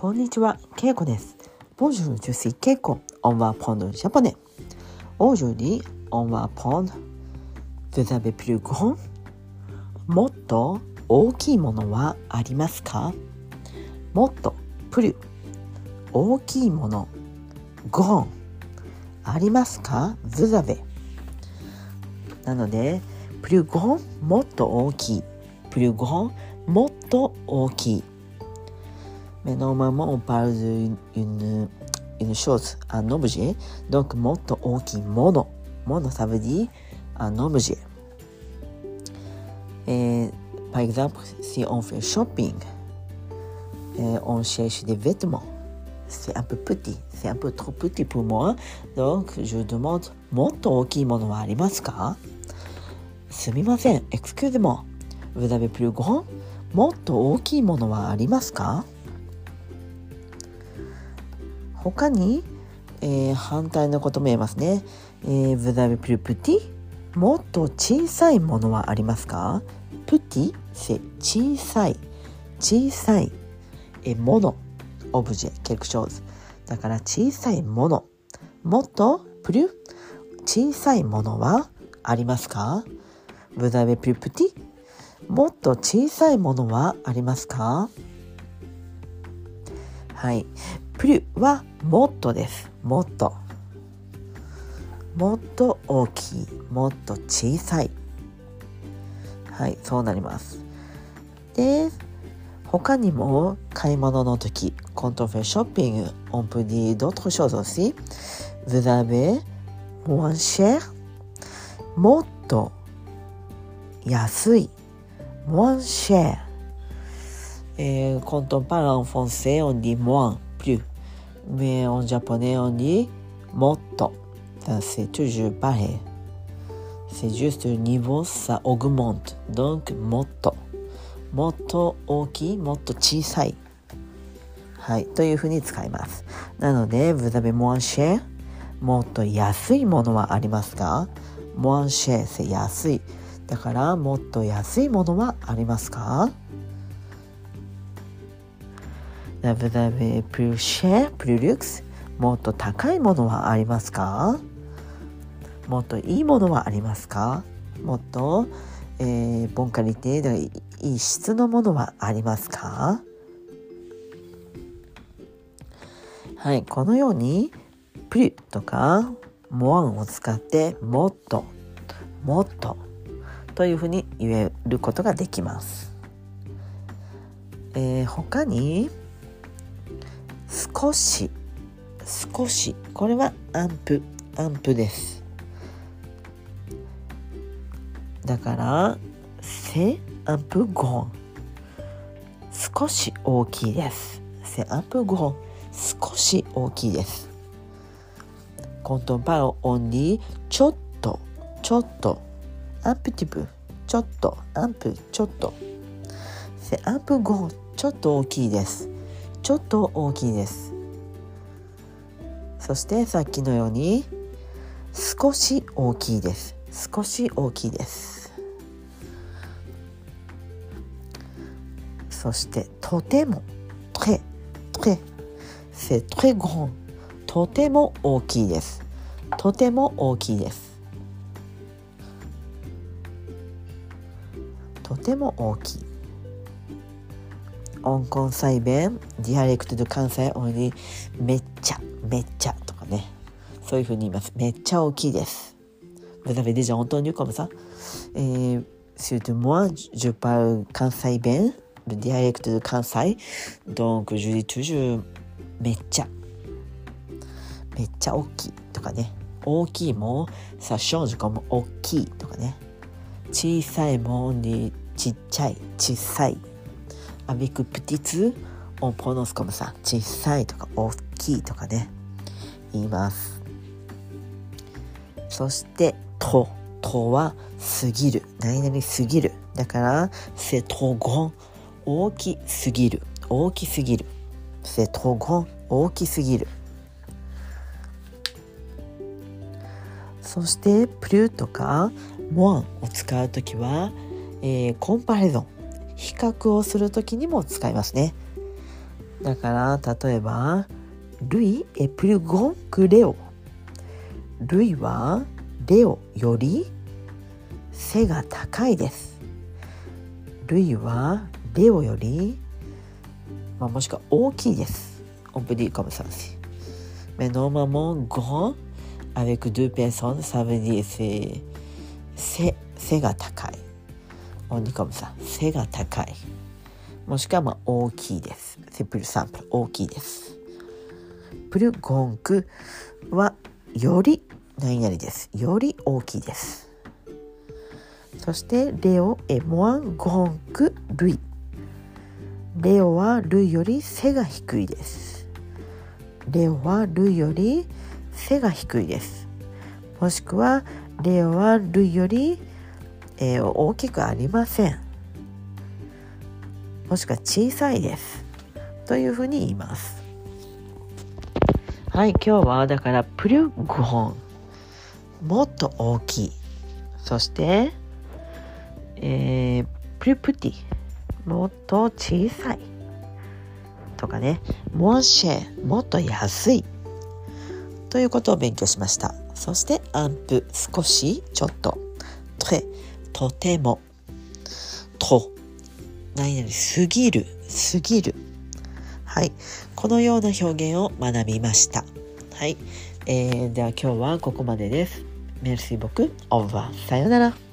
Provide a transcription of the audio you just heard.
こんにちは、けいこです。 Bonjour, je suis, on va apprendre japonais. Aujourd'hui, on va apprendre, vous avez plus grand.もっと大きいものはありますかもっと、プル、大きいもの、 grand。ありますか vous avez。なので、 plus, plus grand、もっと大きい。ぷりプごほん、もっと大きい。Mais normalement, on parle d'une une chose, un objet. Donc, もっと大きいもの。もの、ça veut dire un objet. Et, par exemple, si on fait shopping, et on cherche des vêtements. C'est un peu petit. C'est un peu trop petit pour moi. Donc, je demande もっと大きいものはありますかすみません。Excusez-moi. Vous avez plus grand? もっと大きいものはありますか他に、えー、反対のことも言えますね。えー、vous avez plus petit? もっと小さいものはありますか？petit, c'est 小さい。小さい。え、もの。オブジェ、quelque chose。だから小さいもの。もっと、plus? 小さいものはありますか？Vous avez plus petit? もっと小さいものはありますか？はい。プリュはもっとです。もっと。もっと大きい。もっと小さい。はいそうなります。で他にも買い物の時コントフェショッピングオンプディードットショーゾシズラベモンシェもっと安い。モンシェコントパランフォンセオンディモン plus. Mais en japonais, on dit motto. C'est toujours pareil. C'est juste le niveau, ça augmente. Donc, motto. もっと大きい、もっと小さい。はい、というふうに使います。なので、vous avez moins cher? もっと安いものはありますか moins cher, c'est 安い。だから、もっと安いものはありますかもっと高いものはありますか？もっといいものはありますか？もっと、えー、ボンカリテでいい質のものはありますか？はい、このようにプリとかモアンを使ってもっともっとというふうに言えることができます。えー、他に少し少しこれはアンプアンプです。だからせアンプゴン少し大きいです。せアンプゴン少し大きいです。コントンパオオンリーちょっとちょっとアンプティブちょっとアンプちょっと。せアンプゴンちょっと大きいです。ちょっと大きいです。そしてさっきのように少し大きいです。少し大きいです。そしてとても très très c'est très grand とても大きいです。とても大きいです。とても大きい。音根細弁ディアレクトで関西主にめっちゃめっちゃとかね。そういうふうに言います。めっちゃ大きいです。 Vous avez déjà entendu comme ça, surtout moi je parle 関西弁 dialecte de 関西 donc je dis toujours めっちゃめっちゃ大きいとかね。大きいもさあ正直も大きいとかね。小さいもんにちっちゃい小さい avec petit on prononce comme ça. 小さいとか大きいとかね。言います。そしてと。とは過ぎる。何々過ぎる。だから c'est trop grand 大きすぎる。大きすぎる。c'est trop grand 大きすぎる。そしてプルとかモアンを使うときは、えー、コンパレゾン。比較をするときにも使いますね。だから例えば「ルイエプルゴンクレオ」ルイはレオより背が高いですルイはレオより、まあ、もしくは大きいです On peut dire comme ça aussi mais normalement grand avec deux personnes ça veut dire c'est 背が高い On dit comme ça 背が高い。もしくは大きいです。C'est plus simple 大きいです。プルゴンクはより何々です。より大きいです。そしてレオエモアンゴンクルイ。レオはルイより背が低いです。レオはルイより背が低いです。もしくはレオはルイより、えー、大きくありません。もしくは小さいです。というふうに言います。はい今日はだからプリュグホン。もっと大きい。そしてえー、プリプティ。もっと小さい。とかね。モンシェもっと安い。ということを勉強しました。そしてアンプ。少しちょっと。トレ。とても。と。何々すぎる。すぎる。はい。このような表現を学びました。はい、えー、では今日はここまでです。メルシー僕オーバーさよなら。